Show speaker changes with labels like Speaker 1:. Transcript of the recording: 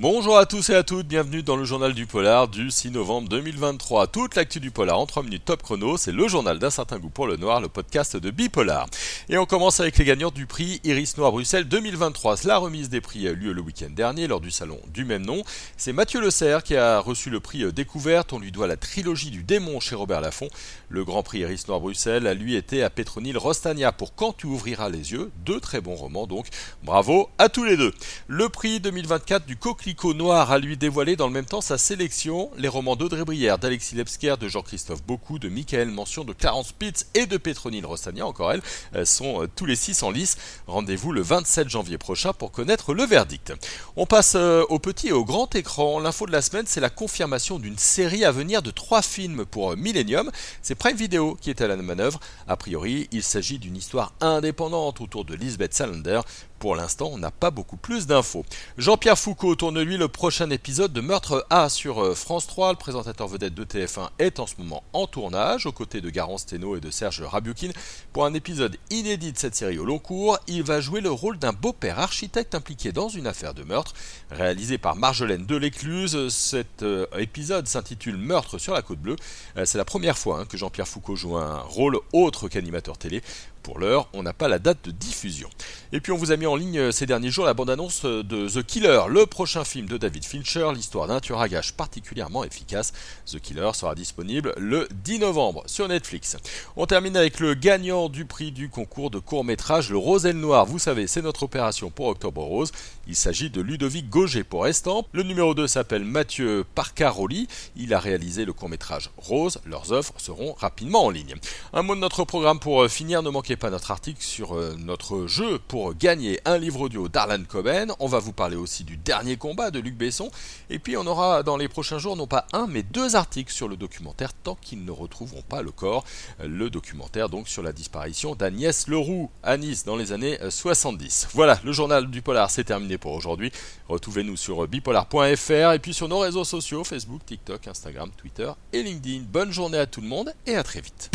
Speaker 1: Bonjour à tous et à toutes, bienvenue dans le journal du polar du 6 novembre 2023. Toute l'actu du polar en 3 minutes top chrono, c'est le journal d'un certain goût pour le noir, le podcast de Bipolar. Et on commence avec les gagnants du prix Iris Noir Bruxelles 2023. La remise des prix a lieu le week-end dernier lors du salon du même nom. C'est Mathieu Le Serre qui a reçu le prix Découverte. On lui doit la trilogie du démon chez Robert Laffont. Le grand prix Iris Noir Bruxelles a lui été à Petronil Rostania pour Quand tu ouvriras les yeux. Deux très bons romans donc. Bravo à tous les deux. Le prix 2024 du Coquelicot Noir a lui dévoilé dans le même temps sa sélection, les romans d'Audrey Brière, d'Alexis Lebsker, de Jean-Christophe Beaucoup, de Michael Mention, de Clarence Spitz et de Petronile Rostania, encore elle, euh, euh, tous les six en lice. Rendez-vous le 27 janvier prochain pour connaître le verdict. On passe euh, au petit et au grand écran. L'info de la semaine, c'est la confirmation d'une série à venir de trois films pour Millennium. C'est Prime Video qui est à la manœuvre. A priori, il s'agit d'une histoire indépendante autour de Lisbeth Salander. Pour l'instant, on n'a pas beaucoup plus d'infos. Jean-Pierre Foucault tourne lui le prochain épisode de Meurtre A sur euh, France 3. Le présentateur vedette de TF1 est en ce moment en tournage aux côtés de Garance Steno et de Serge Rabukin pour un épisode inédit de cette série au long cours. Il va jouer le rôle d'un beau-père architecte impliqué dans une affaire de meurtre. Réalisé par Marjolaine Delécluse, cet euh, épisode s'intitule Meurtre sur la côte bleue. Euh, c'est la première fois hein, que Jean-Pierre Foucault joue un rôle autre qu'animateur télé. Pour l'heure, on n'a pas la date de diffusion. Et puis on vous a mis en ligne euh, ces derniers jours la bande-annonce euh, de The Killer, le prochain film de David Fincher, l'histoire d'un tueur à gages particulièrement efficace. The Killer sera disponible le 10 novembre sur Netflix. On termine avec le gagnant du prix du concours de court-métrage, le Roselle Noir. Vous savez, c'est notre opération pour Octobre Rose. Il s'agit de Ludovic Gauger pour Estampe. Le numéro 2 s'appelle Mathieu Parcaroli. Il a réalisé le court-métrage Rose. Leurs œuvres seront rapidement en ligne. Un mot de notre programme pour euh, finir, ne manquez pas notre article sur euh, notre jeu pour gagner un livre audio d'Arlan Coben. On va vous parler aussi du dernier combat de Luc Besson. Et puis on aura dans les prochains jours non pas un mais deux articles sur le documentaire tant qu'ils ne retrouveront pas le corps. Le documentaire donc sur la disparition d'Agnès Leroux à Nice dans les années 70. Voilà, le journal du polar c'est terminé pour aujourd'hui. Retrouvez-nous sur bipolar.fr et puis sur nos réseaux sociaux Facebook, TikTok, Instagram, Twitter et LinkedIn. Bonne journée à tout le monde et à très vite.